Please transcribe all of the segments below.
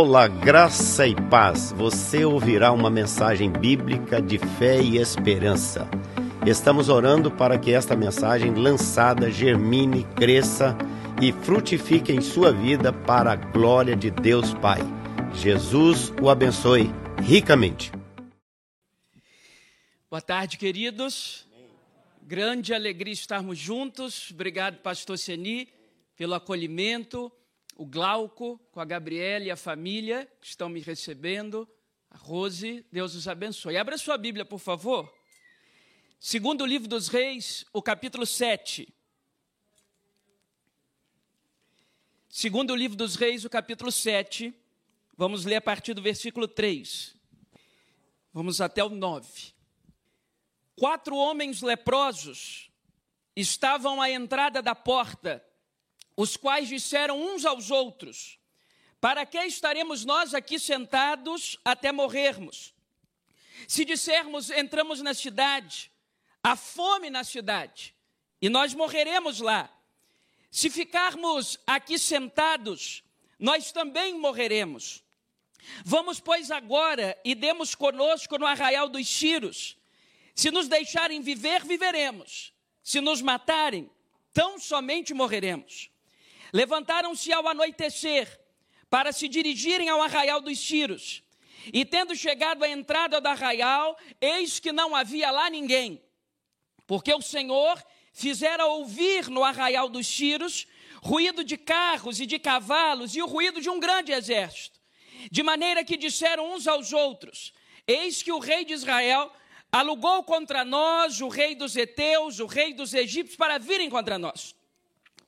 Olá, graça e paz. Você ouvirá uma mensagem bíblica de fé e esperança. Estamos orando para que esta mensagem lançada germine, cresça e frutifique em sua vida para a glória de Deus Pai. Jesus o abençoe ricamente. Boa tarde, queridos. Grande alegria estarmos juntos. Obrigado, pastor Seni, pelo acolhimento o Glauco, com a Gabriela e a família que estão me recebendo, a Rose, Deus os abençoe. Abra sua Bíblia, por favor. Segundo o livro dos Reis, o capítulo 7. Segundo o livro dos Reis, o capítulo 7. Vamos ler a partir do versículo 3. Vamos até o 9. Quatro homens leprosos estavam à entrada da porta os quais disseram uns aos outros: Para que estaremos nós aqui sentados até morrermos? Se dissermos entramos na cidade, há fome na cidade, e nós morreremos lá. Se ficarmos aqui sentados, nós também morreremos. Vamos, pois, agora e demos conosco no arraial dos Ciros. Se nos deixarem viver, viveremos. Se nos matarem, tão somente morreremos. Levantaram-se ao anoitecer para se dirigirem ao arraial dos Ciros. E tendo chegado à entrada do arraial, eis que não havia lá ninguém, porque o Senhor fizera ouvir no arraial dos Ciros ruído de carros e de cavalos e o ruído de um grande exército. De maneira que disseram uns aos outros: Eis que o rei de Israel alugou contra nós o rei dos heteus, o rei dos egípcios, para virem contra nós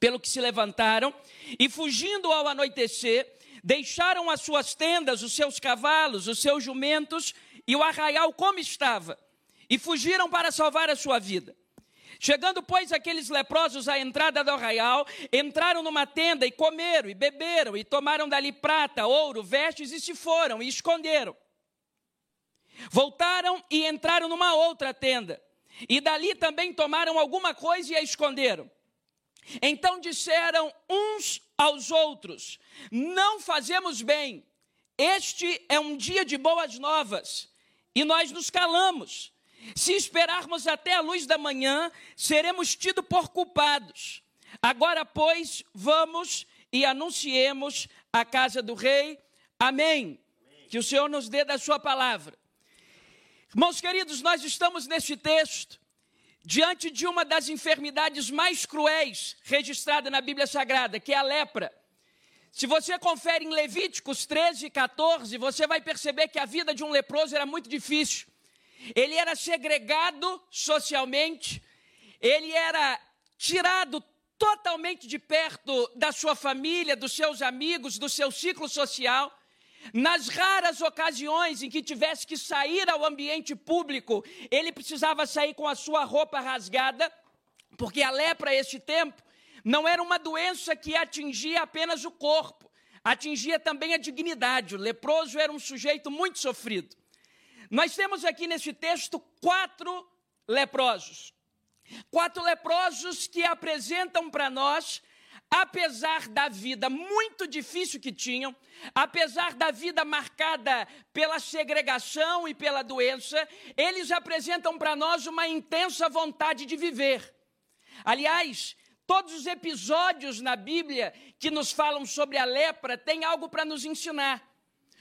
pelo que se levantaram e, fugindo ao anoitecer, deixaram as suas tendas, os seus cavalos, os seus jumentos e o arraial como estava, e fugiram para salvar a sua vida. Chegando, pois, aqueles leprosos à entrada do arraial, entraram numa tenda e comeram e beberam e tomaram dali prata, ouro, vestes e se foram e esconderam. Voltaram e entraram numa outra tenda, e dali também tomaram alguma coisa e a esconderam. Então disseram uns aos outros: Não fazemos bem, este é um dia de boas novas, e nós nos calamos. Se esperarmos até a luz da manhã, seremos tidos por culpados. Agora, pois, vamos e anunciemos a casa do rei. Amém. Que o Senhor nos dê da sua palavra. Irmãos queridos, nós estamos neste texto diante de uma das enfermidades mais cruéis registrada na Bíblia Sagrada, que é a lepra. Se você confere em Levíticos 13 e 14, você vai perceber que a vida de um leproso era muito difícil. Ele era segregado socialmente, ele era tirado totalmente de perto da sua família, dos seus amigos, do seu ciclo social. Nas raras ocasiões em que tivesse que sair ao ambiente público, ele precisava sair com a sua roupa rasgada, porque a lepra, este tempo, não era uma doença que atingia apenas o corpo, atingia também a dignidade. O leproso era um sujeito muito sofrido. Nós temos aqui nesse texto quatro leprosos. Quatro leprosos que apresentam para nós apesar da vida muito difícil que tinham, apesar da vida marcada pela segregação e pela doença, eles apresentam para nós uma intensa vontade de viver. Aliás, todos os episódios na Bíblia que nos falam sobre a lepra têm algo para nos ensinar.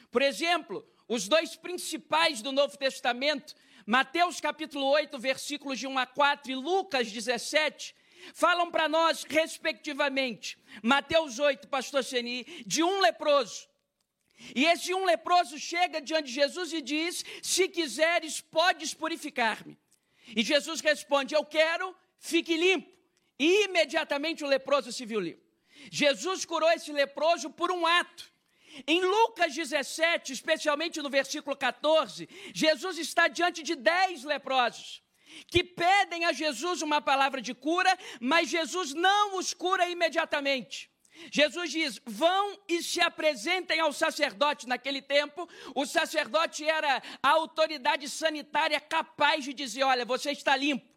Por exemplo, os dois principais do Novo Testamento, Mateus capítulo 8, versículos de 1 a 4 e Lucas 17, falam para nós, respectivamente, Mateus 8, pastor Seni, de um leproso. E esse um leproso chega diante de Jesus e diz: Se quiseres, podes purificar-me. E Jesus responde: Eu quero, fique limpo. E imediatamente o leproso se viu limpo. Jesus curou esse leproso por um ato. Em Lucas 17, especialmente no versículo 14, Jesus está diante de dez leprosos que pedem a Jesus uma palavra de cura, mas Jesus não os cura imediatamente. Jesus diz: vão e se apresentem ao sacerdote. Naquele tempo, o sacerdote era a autoridade sanitária capaz de dizer: olha, você está limpo.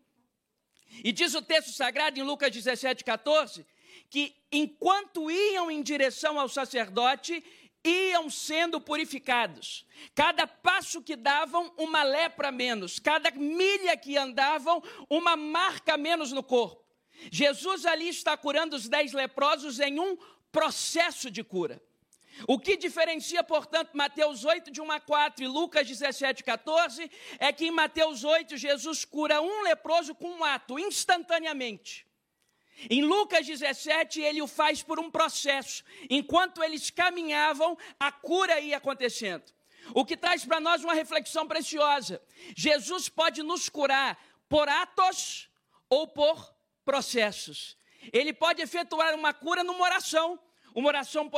E diz o texto sagrado em Lucas 17, 14, que enquanto iam em direção ao sacerdote, iam sendo purificados. Cada passo que davam, uma lepra menos. Cada milha que andavam, uma marca menos no corpo. Jesus ali está curando os dez leprosos em um processo de cura. O que diferencia, portanto, Mateus 8 de 1 a 4 e Lucas 17, 14, é que em Mateus 8 Jesus cura um leproso com um ato, instantaneamente. Em Lucas 17, ele o faz por um processo. Enquanto eles caminhavam, a cura ia acontecendo. O que traz para nós uma reflexão preciosa. Jesus pode nos curar por atos ou por processos. Ele pode efetuar uma cura numa oração uma oração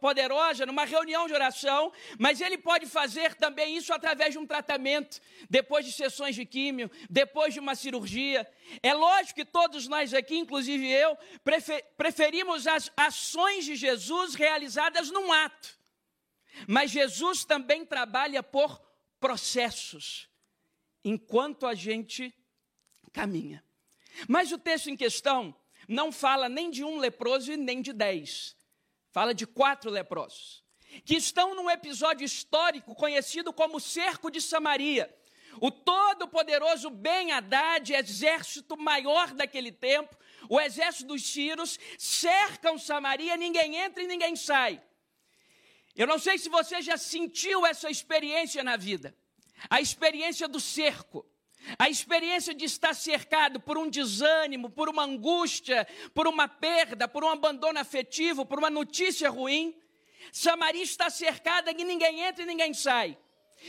poderosa, numa reunião de oração, mas ele pode fazer também isso através de um tratamento, depois de sessões de químio, depois de uma cirurgia. É lógico que todos nós aqui, inclusive eu, preferimos as ações de Jesus realizadas num ato. Mas Jesus também trabalha por processos, enquanto a gente caminha. Mas o texto em questão não fala nem de um leproso e nem de dez fala de quatro leprosos, que estão num episódio histórico conhecido como Cerco de Samaria. O todo-poderoso Ben Haddad, exército maior daquele tempo, o exército dos Círios, cercam Samaria, ninguém entra e ninguém sai. Eu não sei se você já sentiu essa experiência na vida, a experiência do cerco. A experiência de estar cercado por um desânimo, por uma angústia, por uma perda, por um abandono afetivo, por uma notícia ruim. Samaria está cercada e ninguém entra e ninguém sai.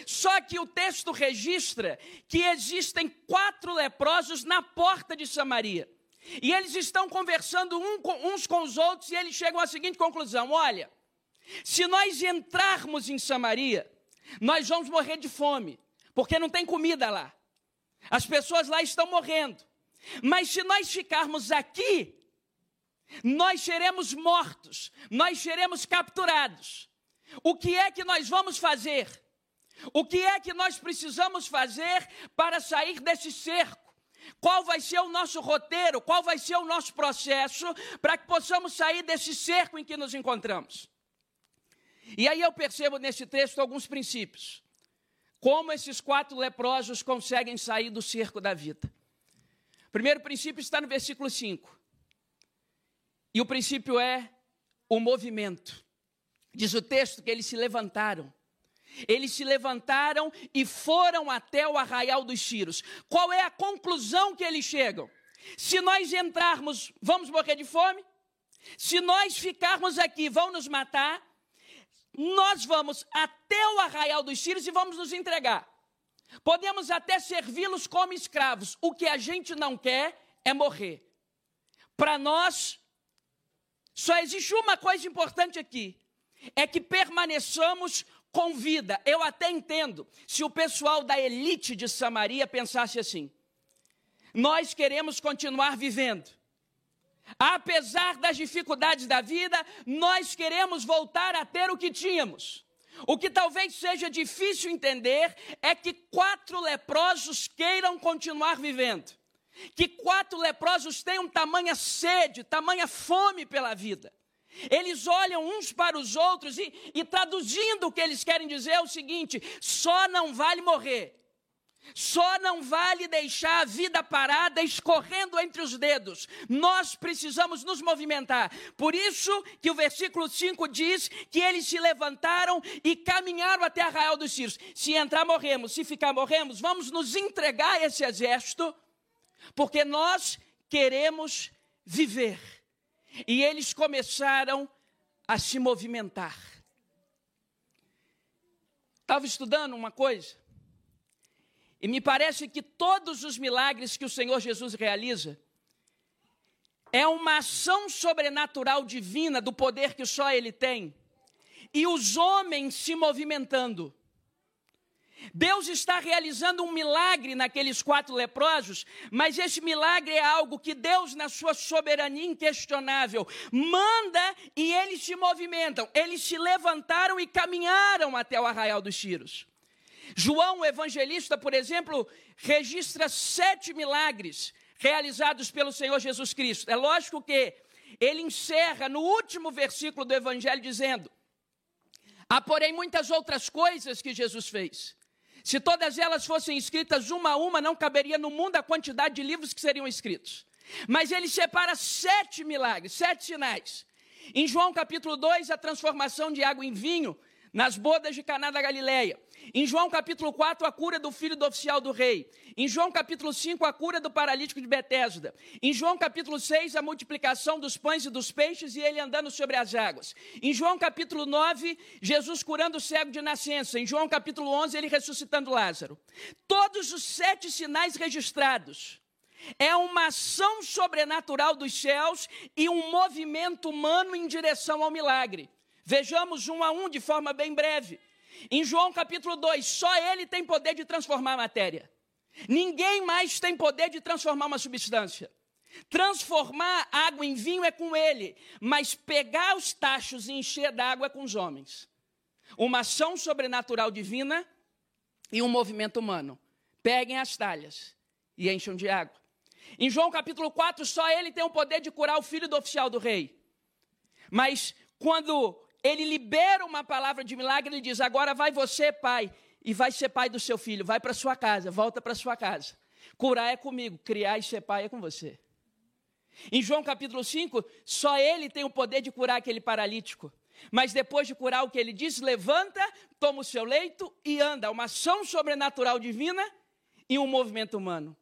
Só que o texto registra que existem quatro leprosos na porta de Samaria. E eles estão conversando uns com os outros e eles chegam à seguinte conclusão: olha, se nós entrarmos em Samaria, nós vamos morrer de fome, porque não tem comida lá. As pessoas lá estão morrendo. Mas se nós ficarmos aqui, nós seremos mortos, nós seremos capturados. O que é que nós vamos fazer? O que é que nós precisamos fazer para sair desse cerco? Qual vai ser o nosso roteiro? Qual vai ser o nosso processo para que possamos sair desse cerco em que nos encontramos? E aí eu percebo nesse texto alguns princípios. Como esses quatro leprosos conseguem sair do cerco da vida? O primeiro princípio está no versículo 5. E o princípio é o movimento. Diz o texto que eles se levantaram. Eles se levantaram e foram até o arraial dos Círios. Qual é a conclusão que eles chegam? Se nós entrarmos, vamos morrer de fome? Se nós ficarmos aqui, vão nos matar? Nós vamos até o arraial dos sírios e vamos nos entregar. Podemos até servi-los como escravos. O que a gente não quer é morrer. Para nós, só existe uma coisa importante aqui: é que permaneçamos com vida. Eu até entendo se o pessoal da elite de Samaria pensasse assim. Nós queremos continuar vivendo. Apesar das dificuldades da vida, nós queremos voltar a ter o que tínhamos. O que talvez seja difícil entender é que quatro leprosos queiram continuar vivendo. Que quatro leprosos tenham tamanha sede, tamanha fome pela vida. Eles olham uns para os outros e, e traduzindo o que eles querem dizer é o seguinte: só não vale morrer só não vale deixar a vida parada escorrendo entre os dedos. Nós precisamos nos movimentar. Por isso que o versículo 5 diz que eles se levantaram e caminharam até Arraial dos Círios. Se entrar, morremos. Se ficar, morremos. Vamos nos entregar a esse exército, porque nós queremos viver. E eles começaram a se movimentar. Estava estudando uma coisa e me parece que todos os milagres que o Senhor Jesus realiza é uma ação sobrenatural divina do poder que só Ele tem. E os homens se movimentando. Deus está realizando um milagre naqueles quatro leprosos, mas esse milagre é algo que Deus, na sua soberania inquestionável, manda e eles se movimentam. Eles se levantaram e caminharam até o arraial dos Tiros. João, o evangelista, por exemplo, registra sete milagres realizados pelo Senhor Jesus Cristo. É lógico que ele encerra no último versículo do evangelho dizendo: Há, porém, muitas outras coisas que Jesus fez. Se todas elas fossem escritas uma a uma, não caberia no mundo a quantidade de livros que seriam escritos. Mas ele separa sete milagres, sete sinais. Em João capítulo 2, a transformação de água em vinho nas bodas de Caná da Galileia. Em João capítulo 4, a cura do filho do oficial do rei. Em João capítulo 5, a cura do paralítico de Betesda. Em João capítulo 6, a multiplicação dos pães e dos peixes e ele andando sobre as águas. Em João capítulo 9, Jesus curando o cego de nascença. Em João capítulo 11, ele ressuscitando Lázaro. Todos os sete sinais registrados é uma ação sobrenatural dos céus e um movimento humano em direção ao milagre. Vejamos um a um de forma bem breve. Em João capítulo 2, só ele tem poder de transformar a matéria. Ninguém mais tem poder de transformar uma substância. Transformar água em vinho é com ele, mas pegar os tachos e encher d'água é com os homens. Uma ação sobrenatural divina e um movimento humano. Peguem as talhas e encham de água. Em João capítulo 4, só ele tem o poder de curar o filho do oficial do rei. Mas quando ele libera uma palavra de milagre, ele diz: Agora vai você, pai, e vai ser pai do seu filho, vai para sua casa, volta para sua casa. Curar é comigo, criar e ser pai é com você. Em João capítulo 5, só ele tem o poder de curar aquele paralítico. Mas depois de curar o que ele diz, levanta, toma o seu leito e anda. Uma ação sobrenatural divina e um movimento humano.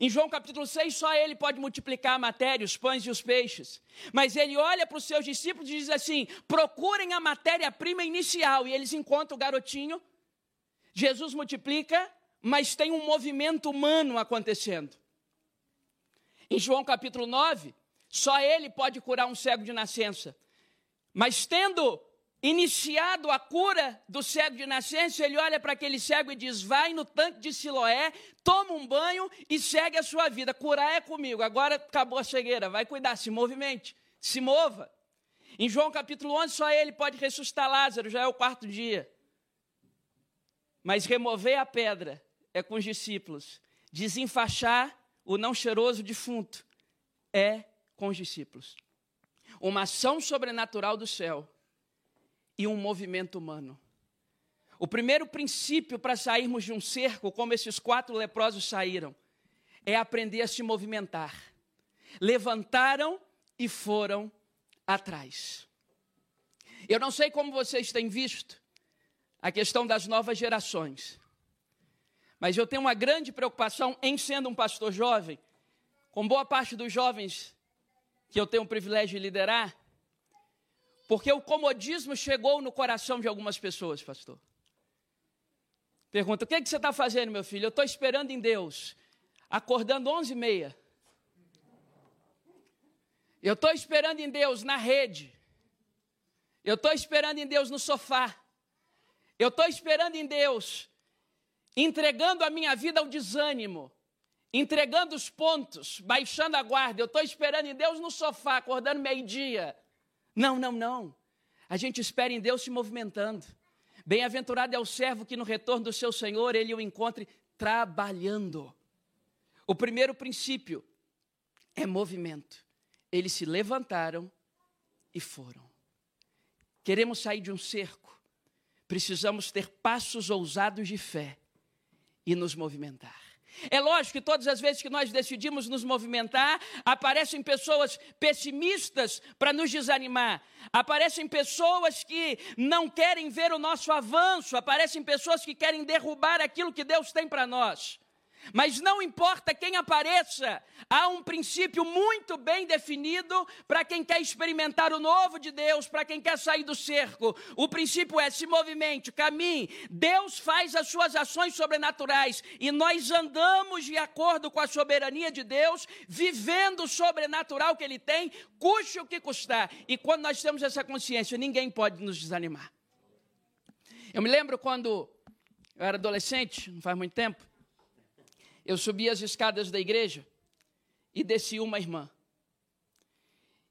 Em João capítulo 6, só ele pode multiplicar a matéria, os pães e os peixes. Mas ele olha para os seus discípulos e diz assim: procurem a matéria-prima inicial. E eles encontram o garotinho. Jesus multiplica, mas tem um movimento humano acontecendo. Em João capítulo 9, só ele pode curar um cego de nascença. Mas tendo iniciado a cura do cego de nascença, ele olha para aquele cego e diz: Vai no tanque de Siloé, toma um banho e segue a sua vida. Curar é comigo, agora acabou a cegueira, vai cuidar, se movimente, se mova. Em João capítulo 11, só ele pode ressuscitar Lázaro, já é o quarto dia. Mas remover a pedra é com os discípulos, desenfaixar o não cheiroso defunto é com os discípulos. Uma ação sobrenatural do céu e um movimento humano. O primeiro princípio para sairmos de um cerco, como esses quatro leprosos saíram, é aprender a se movimentar. Levantaram e foram atrás. Eu não sei como vocês têm visto a questão das novas gerações, mas eu tenho uma grande preocupação em sendo um pastor jovem, com boa parte dos jovens que eu tenho o privilégio de liderar, porque o comodismo chegou no coração de algumas pessoas, pastor. Pergunta: o que, é que você está fazendo, meu filho? Eu estou esperando em Deus, acordando onze e meia. Eu estou esperando em Deus na rede. Eu estou esperando em Deus no sofá. Eu estou esperando em Deus, entregando a minha vida ao desânimo, entregando os pontos, baixando a guarda. Eu estou esperando em Deus no sofá, acordando meio-dia. Não, não, não. A gente espera em Deus se movimentando. Bem-aventurado é o servo que no retorno do seu Senhor ele o encontre trabalhando. O primeiro princípio é movimento. Eles se levantaram e foram. Queremos sair de um cerco. Precisamos ter passos ousados de fé e nos movimentar. É lógico que todas as vezes que nós decidimos nos movimentar, aparecem pessoas pessimistas para nos desanimar, aparecem pessoas que não querem ver o nosso avanço, aparecem pessoas que querem derrubar aquilo que Deus tem para nós. Mas não importa quem apareça, há um princípio muito bem definido para quem quer experimentar o novo de Deus, para quem quer sair do cerco. O princípio é: se movimente, caminhe. Deus faz as suas ações sobrenaturais e nós andamos de acordo com a soberania de Deus, vivendo o sobrenatural que Ele tem, custe o que custar. E quando nós temos essa consciência, ninguém pode nos desanimar. Eu me lembro quando eu era adolescente, não faz muito tempo eu subi as escadas da igreja e desci uma irmã.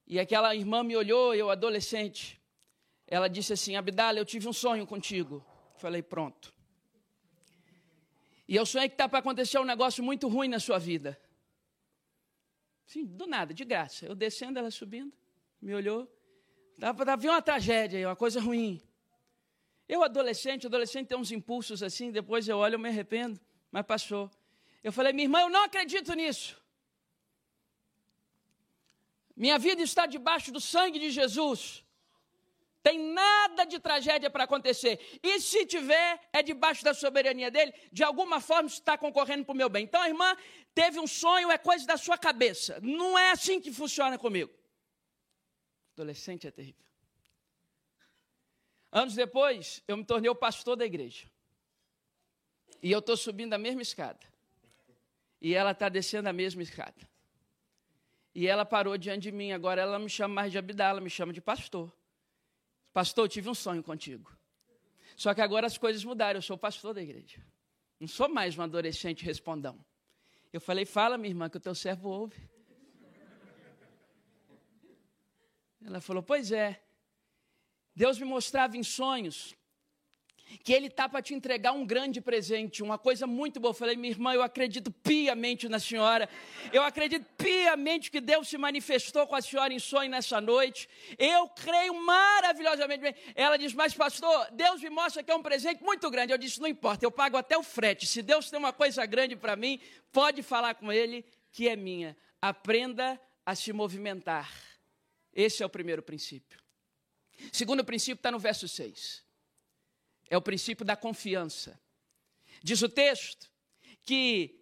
E aquela irmã me olhou, eu adolescente. Ela disse assim: Abdala, eu tive um sonho contigo. Falei, pronto. E eu sonhei que está para acontecer um negócio muito ruim na sua vida. Sim, do nada, de graça. Eu descendo, ela subindo, me olhou. Havia uma tragédia, uma coisa ruim. Eu, adolescente, adolescente tem uns impulsos assim, depois eu olho, eu me arrependo, mas passou. Eu falei, minha irmã, eu não acredito nisso. Minha vida está debaixo do sangue de Jesus. Tem nada de tragédia para acontecer. E se tiver, é debaixo da soberania dele. De alguma forma, está concorrendo para o meu bem. Então, irmã teve um sonho, é coisa da sua cabeça. Não é assim que funciona comigo. Adolescente é terrível. Anos depois, eu me tornei o pastor da igreja. E eu estou subindo a mesma escada. E ela está descendo a mesma escada. E ela parou diante de mim. Agora ela me chama mais de Abdala, me chama de pastor. Pastor, eu tive um sonho contigo. Só que agora as coisas mudaram. Eu sou pastor da igreja. Não sou mais um adolescente respondão. Eu falei, fala, minha irmã, que o teu servo ouve. Ela falou, pois é. Deus me mostrava em sonhos que Ele está para te entregar um grande presente, uma coisa muito boa. Eu falei, minha irmã, eu acredito piamente na senhora, eu acredito piamente que Deus se manifestou com a senhora em sonho nessa noite, eu creio maravilhosamente bem. Ela diz, mas pastor, Deus me mostra que é um presente muito grande. Eu disse, não importa, eu pago até o frete. Se Deus tem uma coisa grande para mim, pode falar com Ele que é minha. Aprenda a se movimentar. Esse é o primeiro princípio. Segundo princípio está no verso 6. É o princípio da confiança. Diz o texto que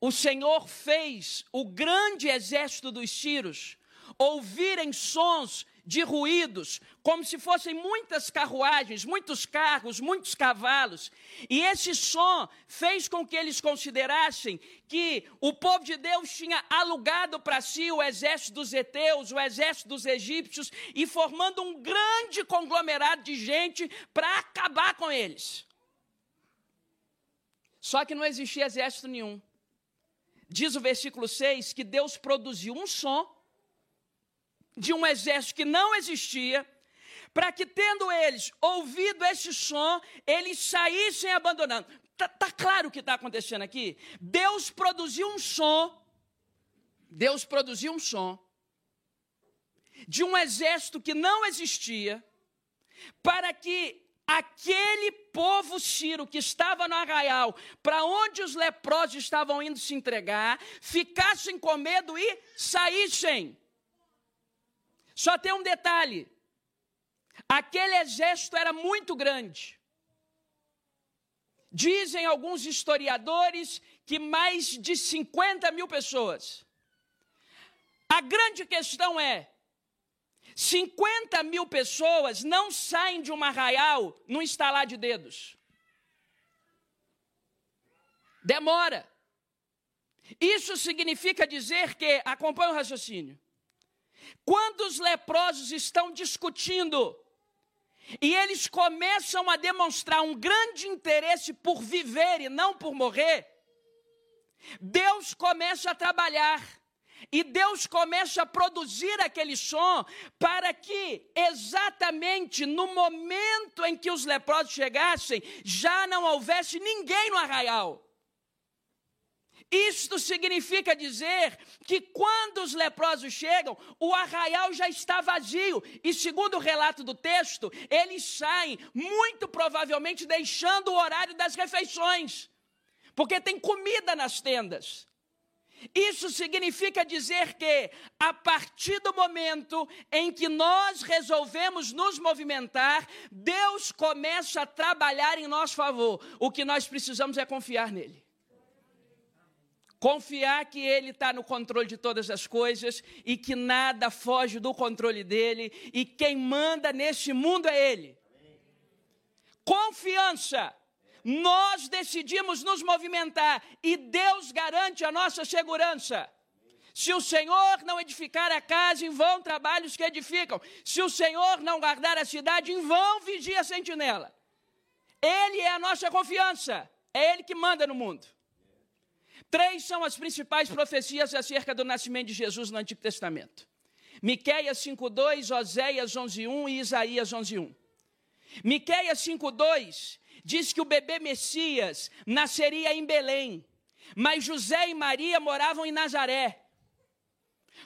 o Senhor fez o grande exército dos Círios ouvirem sons de ruídos, como se fossem muitas carruagens, muitos carros, muitos cavalos. E esse som fez com que eles considerassem que o povo de Deus tinha alugado para si o exército dos heteus, o exército dos egípcios, e formando um grande conglomerado de gente para acabar com eles. Só que não existia exército nenhum. Diz o versículo 6 que Deus produziu um som de um exército que não existia, para que, tendo eles ouvido esse som, eles saíssem abandonando. Está tá claro o que está acontecendo aqui? Deus produziu um som, Deus produziu um som de um exército que não existia, para que aquele povo Ciro que estava no arraial, para onde os leprosos estavam indo se entregar, ficassem com medo e saíssem. Só tem um detalhe: aquele exército era muito grande. Dizem alguns historiadores que mais de 50 mil pessoas. A grande questão é: 50 mil pessoas não saem de um arraial num estalar de dedos. Demora. Isso significa dizer que, acompanha o raciocínio, quando os leprosos estão discutindo e eles começam a demonstrar um grande interesse por viver e não por morrer, Deus começa a trabalhar. E Deus começa a produzir aquele som para que, exatamente no momento em que os leprosos chegassem, já não houvesse ninguém no arraial. Isto significa dizer que quando os leprosos chegam, o arraial já está vazio. E segundo o relato do texto, eles saem, muito provavelmente deixando o horário das refeições, porque tem comida nas tendas. Isso significa dizer que, a partir do momento em que nós resolvemos nos movimentar, Deus começa a trabalhar em nosso favor. O que nós precisamos é confiar nele. Confiar que Ele está no controle de todas as coisas e que nada foge do controle dele e quem manda nesse mundo é Ele. Confiança. Nós decidimos nos movimentar e Deus garante a nossa segurança. Se o Senhor não edificar a casa, em vão trabalhos que edificam. Se o Senhor não guardar a cidade, em vão vigia a sentinela. Ele é a nossa confiança. É Ele que manda no mundo. Três são as principais profecias acerca do nascimento de Jesus no Antigo Testamento. Miqueias 5:2, Oséias 11:1 e Isaías 11:1. Miqueias 5:2 diz que o bebê Messias nasceria em Belém, mas José e Maria moravam em Nazaré.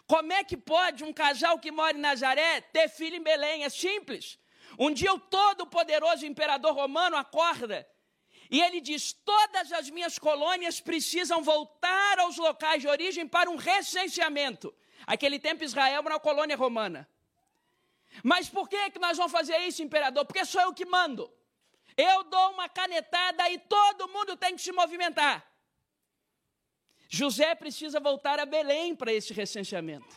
Como é que pode um casal que mora em Nazaré ter filho em Belém? É simples. Um dia o todo-poderoso imperador romano acorda e ele diz: Todas as minhas colônias precisam voltar aos locais de origem para um recenseamento. Aquele tempo Israel era uma colônia romana. Mas por que, que nós vamos fazer isso, imperador? Porque sou eu que mando. Eu dou uma canetada e todo mundo tem que se movimentar. José precisa voltar a Belém para esse recenseamento.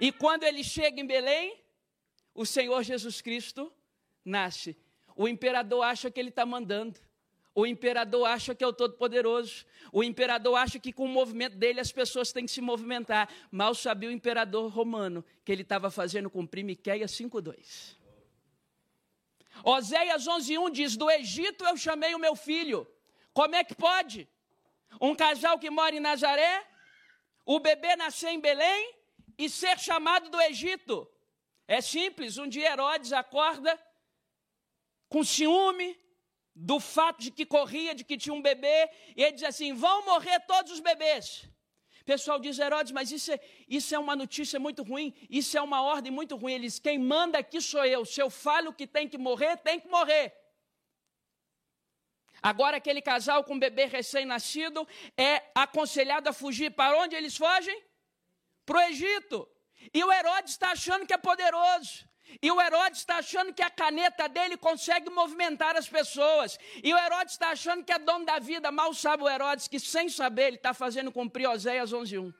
E quando ele chega em Belém, o Senhor Jesus Cristo nasce. O imperador acha que ele está mandando. O imperador acha que é o Todo-Poderoso. O imperador acha que com o movimento dele as pessoas têm que se movimentar. Mal sabia o imperador romano que ele estava fazendo cumprir Miqueias 5,2. Oséias 11,1 diz: Do Egito eu chamei o meu filho. Como é que pode? Um casal que mora em Nazaré, o bebê nascer em Belém e ser chamado do Egito. É simples, um dia Herodes acorda com ciúme do fato de que corria, de que tinha um bebê, e ele diz assim: vão morrer todos os bebês. O pessoal diz, Herodes, mas isso é, isso é uma notícia muito ruim, isso é uma ordem muito ruim. Ele diz: quem manda aqui sou eu. Se eu falo que tem que morrer, tem que morrer. Agora, aquele casal com um bebê recém-nascido é aconselhado a fugir. Para onde eles fogem? Para o Egito. E o Herodes está achando que é poderoso. E o Herodes está achando que a caneta dele consegue movimentar as pessoas. E o Herodes está achando que é dono da vida. Mal sabe o Herodes que, sem saber, ele está fazendo cumprir Oséias 11.1.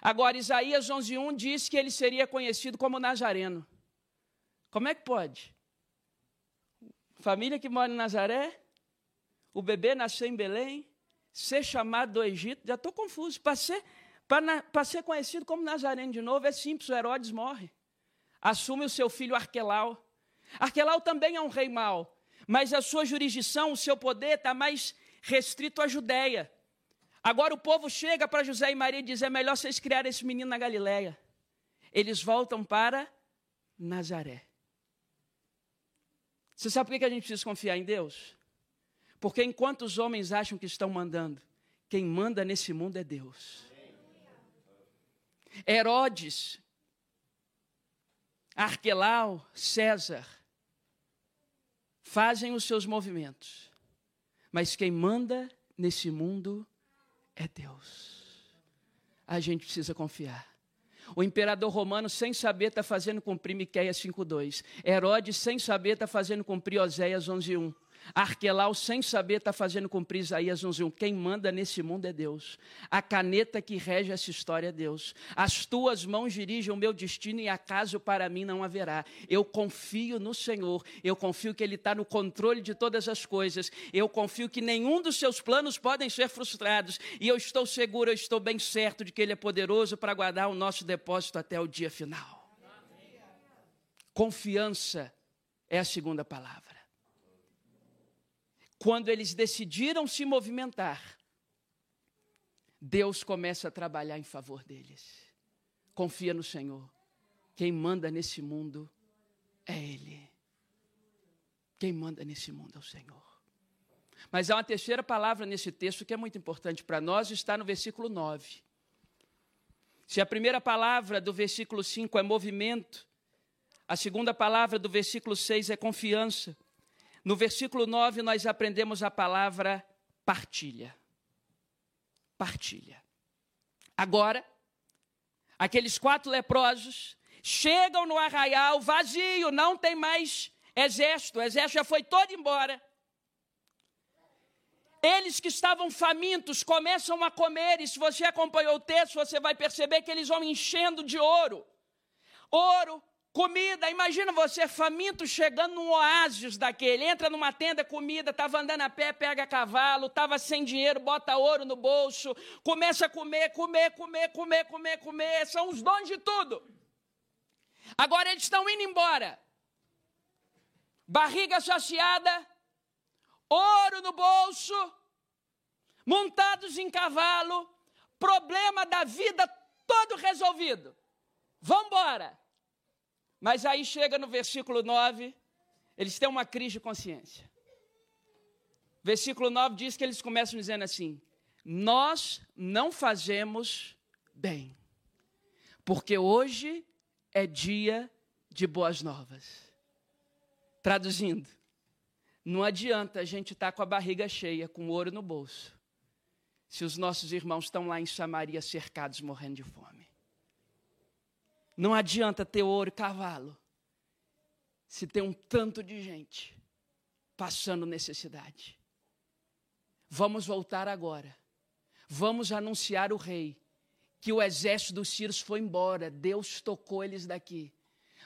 Agora, Isaías 11.1 diz que ele seria conhecido como Nazareno. Como é que pode? Família que mora em Nazaré, o bebê nasceu em Belém, ser chamado do Egito, já estou confuso. Para ser ser conhecido como Nazareno de novo, é simples: o Herodes morre. Assume o seu filho Arquelau. Arquelau também é um rei mau, mas a sua jurisdição, o seu poder está mais restrito à Judéia. Agora o povo chega para José e Maria e diz: é melhor vocês criarem esse menino na Galiléia. Eles voltam para Nazaré. Você sabe por que a gente precisa confiar em Deus? Porque enquanto os homens acham que estão mandando, quem manda nesse mundo é Deus. Herodes, Arquelau, César, fazem os seus movimentos, mas quem manda nesse mundo é Deus. A gente precisa confiar. O imperador romano, sem saber, está fazendo cumprir Miqueias 5.2. Herodes, sem saber, está fazendo cumprir Oséias 11.1. Arquelau, sem saber, está fazendo cumprir Isaías 11.1. Quem manda nesse mundo é Deus. A caneta que rege essa história é Deus. As tuas mãos dirigem o meu destino e acaso para mim não haverá. Eu confio no Senhor. Eu confio que Ele está no controle de todas as coisas. Eu confio que nenhum dos seus planos podem ser frustrados. E eu estou seguro, eu estou bem certo de que Ele é poderoso para guardar o nosso depósito até o dia final. Confiança é a segunda palavra quando eles decidiram se movimentar, Deus começa a trabalhar em favor deles. Confia no Senhor. Quem manda nesse mundo é Ele. Quem manda nesse mundo é o Senhor. Mas há uma terceira palavra nesse texto que é muito importante para nós, está no versículo 9. Se a primeira palavra do versículo 5 é movimento, a segunda palavra do versículo 6 é confiança, no versículo 9, nós aprendemos a palavra partilha. Partilha. Agora, aqueles quatro leprosos chegam no arraial vazio, não tem mais exército, o exército já foi todo embora. Eles que estavam famintos começam a comer, e se você acompanhou o texto, você vai perceber que eles vão enchendo de ouro. Ouro, Comida, imagina você faminto chegando num oásis daquele, entra numa tenda, comida, estava andando a pé, pega cavalo, estava sem dinheiro, bota ouro no bolso, começa a comer, comer, comer, comer, comer, comer, são os dons de tudo. Agora eles estão indo embora. Barriga saciada, ouro no bolso, montados em cavalo, problema da vida todo resolvido. Vamos embora. Mas aí chega no versículo 9, eles têm uma crise de consciência. Versículo 9 diz que eles começam dizendo assim: Nós não fazemos bem, porque hoje é dia de boas novas. Traduzindo, não adianta a gente estar tá com a barriga cheia, com ouro no bolso, se os nossos irmãos estão lá em Samaria cercados, morrendo de fome. Não adianta ter ouro e cavalo, se tem um tanto de gente passando necessidade. Vamos voltar agora. Vamos anunciar o rei que o exército dos sírios foi embora, Deus tocou eles daqui.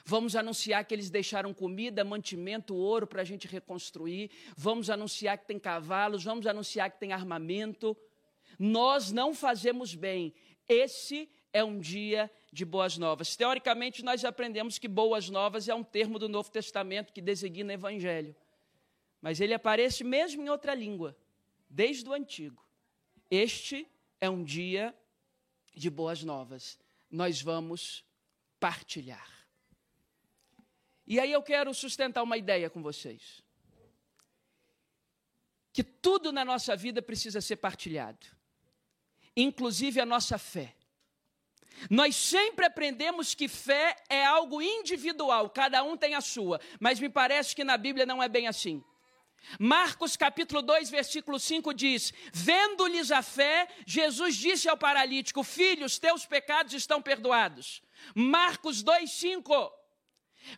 Vamos anunciar que eles deixaram comida, mantimento, ouro para a gente reconstruir. Vamos anunciar que tem cavalos, vamos anunciar que tem armamento. Nós não fazemos bem. Esse é um dia de boas novas. Teoricamente, nós aprendemos que boas novas é um termo do Novo Testamento que designa evangelho. Mas ele aparece mesmo em outra língua, desde o antigo. Este é um dia de boas novas. Nós vamos partilhar. E aí eu quero sustentar uma ideia com vocês. Que tudo na nossa vida precisa ser partilhado, inclusive a nossa fé. Nós sempre aprendemos que fé é algo individual, cada um tem a sua, mas me parece que na Bíblia não é bem assim. Marcos capítulo 2, versículo 5 diz: Vendo-lhes a fé, Jesus disse ao paralítico: Filho, os teus pecados estão perdoados. Marcos 2, 5.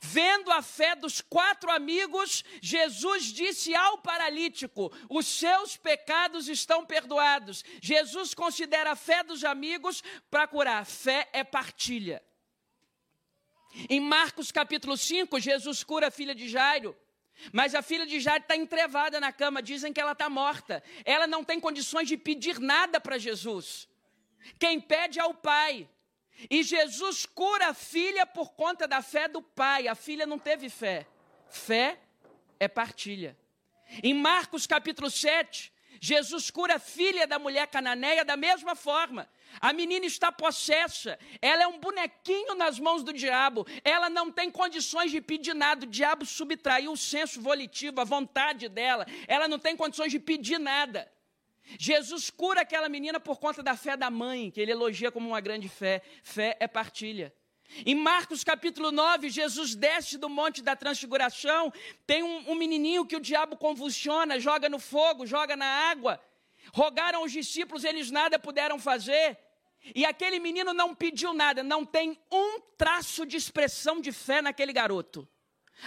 Vendo a fé dos quatro amigos, Jesus disse ao paralítico: Os seus pecados estão perdoados. Jesus considera a fé dos amigos para curar. Fé é partilha. Em Marcos capítulo 5, Jesus cura a filha de Jairo. Mas a filha de Jairo está entrevada na cama, dizem que ela está morta. Ela não tem condições de pedir nada para Jesus. Quem pede é o pai. E Jesus cura a filha por conta da fé do pai. A filha não teve fé. Fé é partilha. Em Marcos capítulo 7, Jesus cura a filha da mulher cananeia da mesma forma. A menina está possessa, ela é um bonequinho nas mãos do diabo, ela não tem condições de pedir nada. O diabo subtraiu o senso volitivo, a vontade dela, ela não tem condições de pedir nada. Jesus cura aquela menina por conta da fé da mãe, que ele elogia como uma grande fé. Fé é partilha. Em Marcos capítulo 9, Jesus desce do monte da transfiguração. Tem um, um, menininho que o diabo convulsiona, joga no fogo, joga na água. Rogaram os discípulos, eles nada puderam fazer. E aquele menino não pediu nada, não tem um traço de expressão de fé naquele garoto.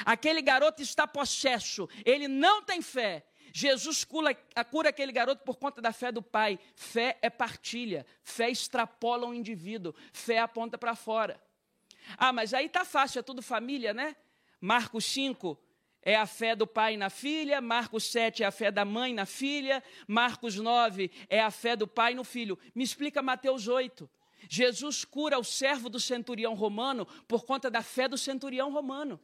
Aquele garoto está possesso, ele não tem fé. Jesus cura, cura aquele garoto por conta da fé do pai. Fé é partilha, fé extrapola o um indivíduo, fé aponta para fora. Ah, mas aí tá fácil, é tudo família, né? Marcos 5, é a fé do pai na filha, Marcos 7 é a fé da mãe na filha, Marcos 9 é a fé do pai no filho. Me explica Mateus 8. Jesus cura o servo do centurião romano por conta da fé do centurião romano.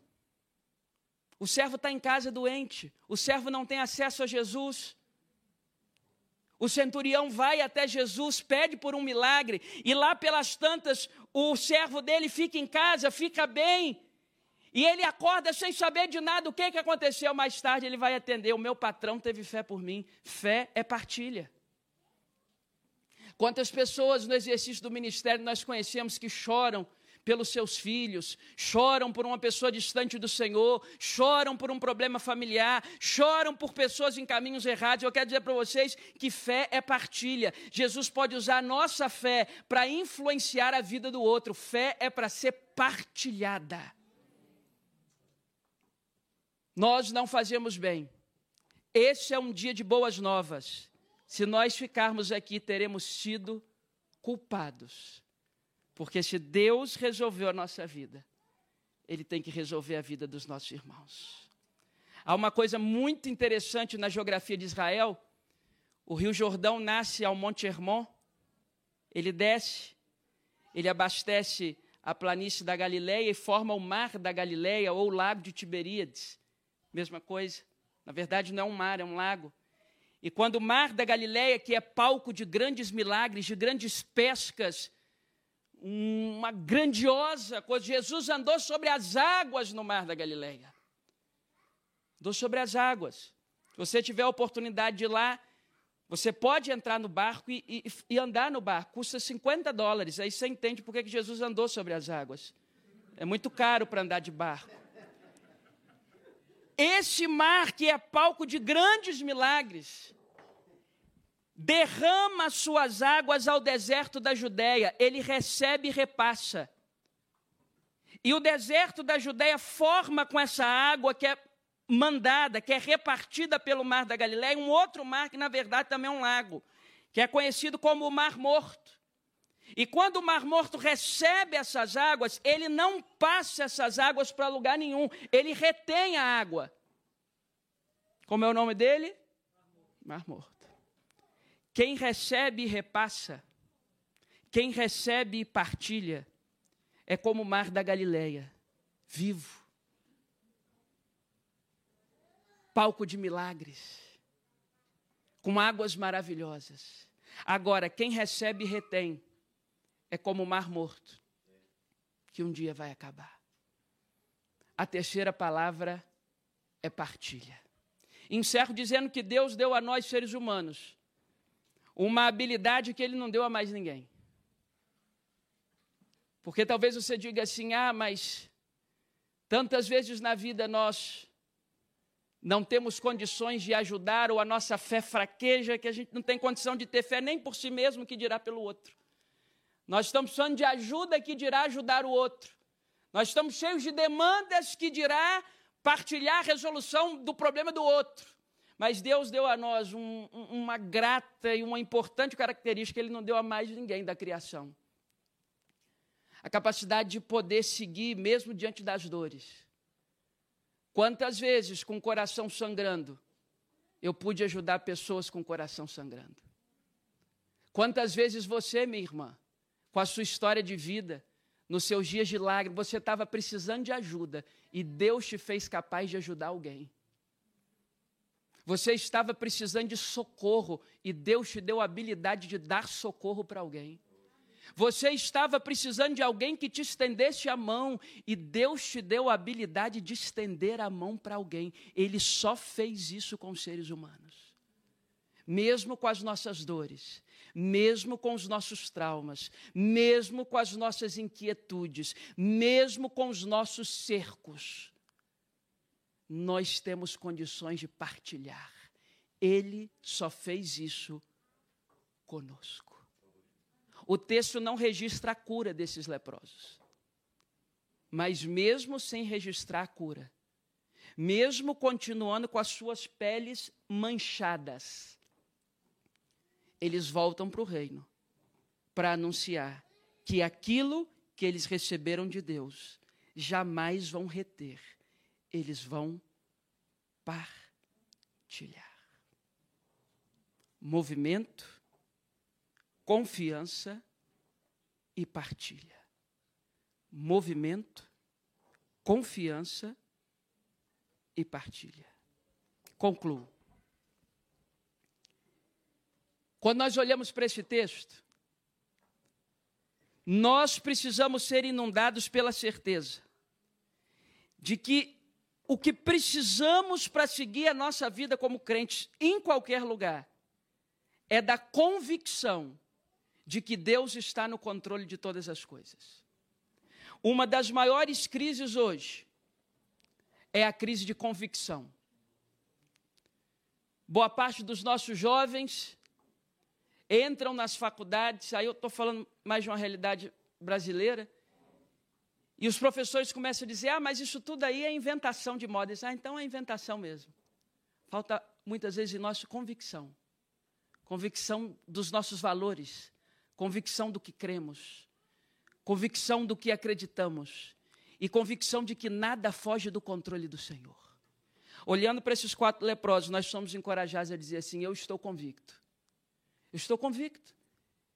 O servo está em casa doente, o servo não tem acesso a Jesus. O centurião vai até Jesus, pede por um milagre, e lá pelas tantas, o servo dele fica em casa, fica bem, e ele acorda sem saber de nada o que, que aconteceu. Mais tarde ele vai atender. O meu patrão teve fé por mim. Fé é partilha. Quantas pessoas no exercício do ministério nós conhecemos que choram pelos seus filhos, choram por uma pessoa distante do Senhor, choram por um problema familiar, choram por pessoas em caminhos errados. Eu quero dizer para vocês que fé é partilha. Jesus pode usar a nossa fé para influenciar a vida do outro. Fé é para ser partilhada. Nós não fazemos bem. Esse é um dia de boas novas. Se nós ficarmos aqui, teremos sido culpados. Porque se Deus resolveu a nossa vida, Ele tem que resolver a vida dos nossos irmãos. Há uma coisa muito interessante na geografia de Israel. O Rio Jordão nasce ao Monte Hermon, ele desce, ele abastece a planície da Galileia e forma o mar da Galileia ou o lago de Tiberíades mesma coisa. Na verdade, não é um mar, é um lago. E quando o mar da Galileia, que é palco de grandes milagres, de grandes pescas, uma grandiosa coisa, Jesus andou sobre as águas no mar da Galileia. Andou sobre as águas. Se você tiver a oportunidade de ir lá, você pode entrar no barco e, e, e, andar no barco, custa 50 dólares. Aí você entende por que Jesus andou sobre as águas. É muito caro para andar de barco. esse mar que é palco de grandes milagres, derrama suas águas ao deserto da Judéia, ele recebe e repassa. E o deserto da Judéia forma com essa água que é mandada, que é repartida pelo mar da Galiléia, um outro mar que na verdade também é um lago, que é conhecido como o Mar Morto. E quando o Mar Morto recebe essas águas, ele não passa essas águas para lugar nenhum, ele retém a água. Como é o nome dele? Mar Morto. Quem recebe repassa, quem recebe partilha, é como o mar da Galileia, vivo. Palco de milagres, com águas maravilhosas. Agora, quem recebe retém, é como o mar morto, que um dia vai acabar. A terceira palavra é partilha. Encerro dizendo que Deus deu a nós, seres humanos, uma habilidade que ele não deu a mais ninguém. Porque talvez você diga assim: ah, mas tantas vezes na vida nós não temos condições de ajudar, ou a nossa fé fraqueja, que a gente não tem condição de ter fé nem por si mesmo, que dirá pelo outro. Nós estamos precisando de ajuda que dirá ajudar o outro. Nós estamos cheios de demandas que dirá partilhar a resolução do problema do outro. Mas Deus deu a nós um, uma grata e uma importante característica que Ele não deu a mais ninguém da criação: a capacidade de poder seguir mesmo diante das dores. Quantas vezes, com o coração sangrando, eu pude ajudar pessoas com o coração sangrando? Quantas vezes você, minha irmã, com a sua história de vida, nos seus dias de lágrimas, você estava precisando de ajuda e Deus te fez capaz de ajudar alguém? Você estava precisando de socorro e Deus te deu a habilidade de dar socorro para alguém. Você estava precisando de alguém que te estendesse a mão e Deus te deu a habilidade de estender a mão para alguém. Ele só fez isso com os seres humanos. Mesmo com as nossas dores, mesmo com os nossos traumas, mesmo com as nossas inquietudes, mesmo com os nossos cercos, nós temos condições de partilhar. Ele só fez isso conosco. O texto não registra a cura desses leprosos. Mas mesmo sem registrar a cura, mesmo continuando com as suas peles manchadas, eles voltam para o reino para anunciar que aquilo que eles receberam de Deus jamais vão reter eles vão partilhar. Movimento, confiança e partilha. Movimento, confiança e partilha. Concluo. Quando nós olhamos para esse texto, nós precisamos ser inundados pela certeza de que o que precisamos para seguir a nossa vida como crentes em qualquer lugar é da convicção de que Deus está no controle de todas as coisas. Uma das maiores crises hoje é a crise de convicção. Boa parte dos nossos jovens entram nas faculdades, aí eu estou falando mais de uma realidade brasileira, e os professores começam a dizer: ah, mas isso tudo aí é inventação de moda. Ah, então é inventação mesmo. Falta muitas vezes de nossa convicção convicção dos nossos valores, convicção do que cremos, convicção do que acreditamos e convicção de que nada foge do controle do Senhor. Olhando para esses quatro leprosos, nós somos encorajados a dizer assim: Eu estou convicto. Eu estou convicto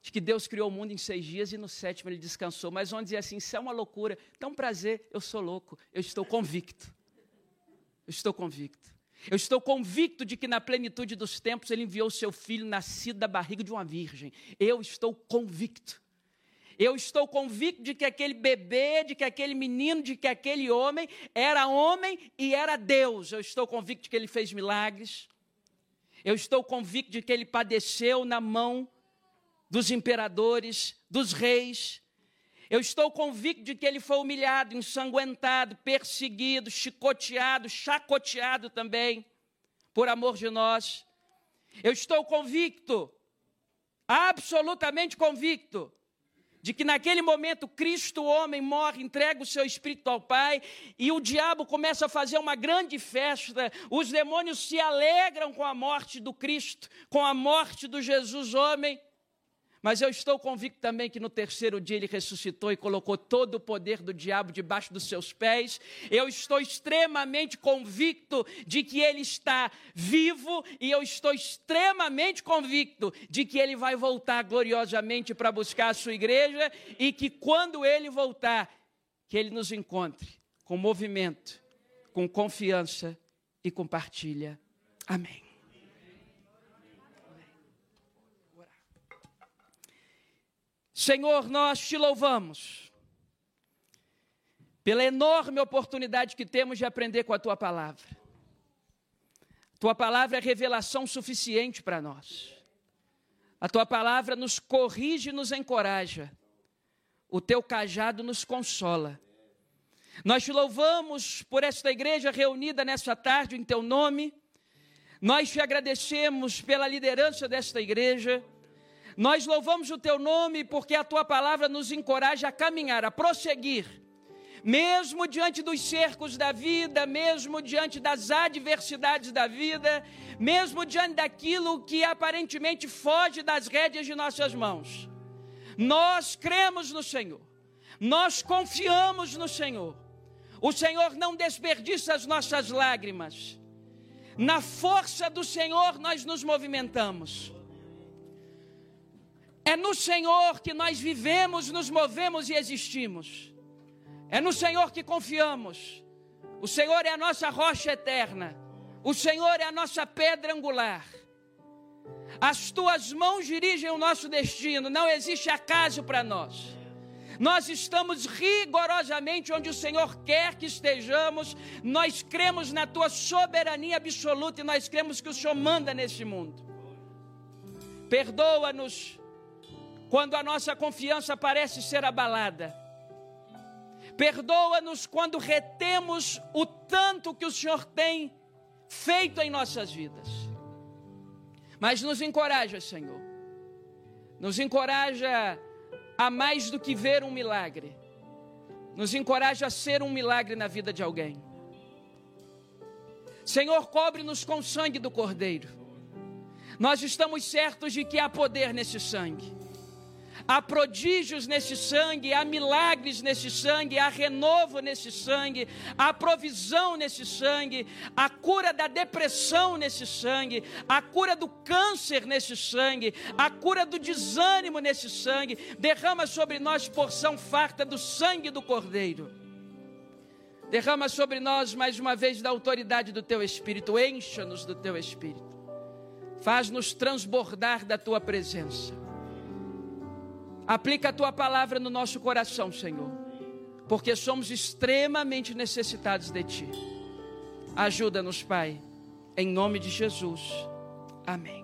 de que Deus criou o mundo em seis dias e no sétimo ele descansou. Mas vamos dizer assim: isso é uma loucura. Então, prazer, eu sou louco. Eu estou convicto. Eu estou convicto. Eu estou convicto de que na plenitude dos tempos ele enviou seu filho nascido da barriga de uma virgem. Eu estou convicto. Eu estou convicto de que aquele bebê, de que aquele menino, de que aquele homem era homem e era Deus. Eu estou convicto de que ele fez milagres. Eu estou convicto de que ele padeceu na mão dos imperadores, dos reis. Eu estou convicto de que ele foi humilhado, ensanguentado, perseguido, chicoteado, chacoteado também, por amor de nós. Eu estou convicto, absolutamente convicto, de que naquele momento Cristo, homem, morre, entrega o seu espírito ao Pai e o diabo começa a fazer uma grande festa. Os demônios se alegram com a morte do Cristo, com a morte do Jesus, homem. Mas eu estou convicto também que no terceiro dia ele ressuscitou e colocou todo o poder do diabo debaixo dos seus pés. Eu estou extremamente convicto de que ele está vivo e eu estou extremamente convicto de que ele vai voltar gloriosamente para buscar a sua igreja e que quando ele voltar, que ele nos encontre com movimento, com confiança e com partilha. Amém. Senhor, nós te louvamos pela enorme oportunidade que temos de aprender com a tua palavra. Tua palavra é revelação suficiente para nós. A tua palavra nos corrige e nos encoraja. O teu cajado nos consola. Nós te louvamos por esta igreja reunida nessa tarde em teu nome. Nós te agradecemos pela liderança desta igreja. Nós louvamos o teu nome porque a tua palavra nos encoraja a caminhar, a prosseguir, mesmo diante dos cercos da vida, mesmo diante das adversidades da vida, mesmo diante daquilo que aparentemente foge das rédeas de nossas mãos. Nós cremos no Senhor, nós confiamos no Senhor. O Senhor não desperdiça as nossas lágrimas. Na força do Senhor nós nos movimentamos. É no Senhor que nós vivemos, nos movemos e existimos. É no Senhor que confiamos. O Senhor é a nossa rocha eterna. O Senhor é a nossa pedra angular. As tuas mãos dirigem o nosso destino, não existe acaso para nós. Nós estamos rigorosamente onde o Senhor quer que estejamos, nós cremos na tua soberania absoluta e nós cremos que o Senhor manda nesse mundo. Perdoa-nos quando a nossa confiança parece ser abalada. Perdoa-nos quando retemos o tanto que o Senhor tem feito em nossas vidas. Mas nos encoraja, Senhor. Nos encoraja a mais do que ver um milagre. Nos encoraja a ser um milagre na vida de alguém. Senhor, cobre-nos com o sangue do Cordeiro. Nós estamos certos de que há poder nesse sangue. Há prodígios nesse sangue, há milagres nesse sangue, há renovo nesse sangue, há provisão nesse sangue, há cura da depressão nesse sangue, há cura do câncer nesse sangue, há cura do desânimo nesse sangue. Derrama sobre nós porção farta do sangue do Cordeiro. Derrama sobre nós mais uma vez da autoridade do teu Espírito, encha-nos do teu Espírito, faz-nos transbordar da tua presença. Aplica a tua palavra no nosso coração, Senhor, porque somos extremamente necessitados de ti. Ajuda-nos, Pai, em nome de Jesus. Amém.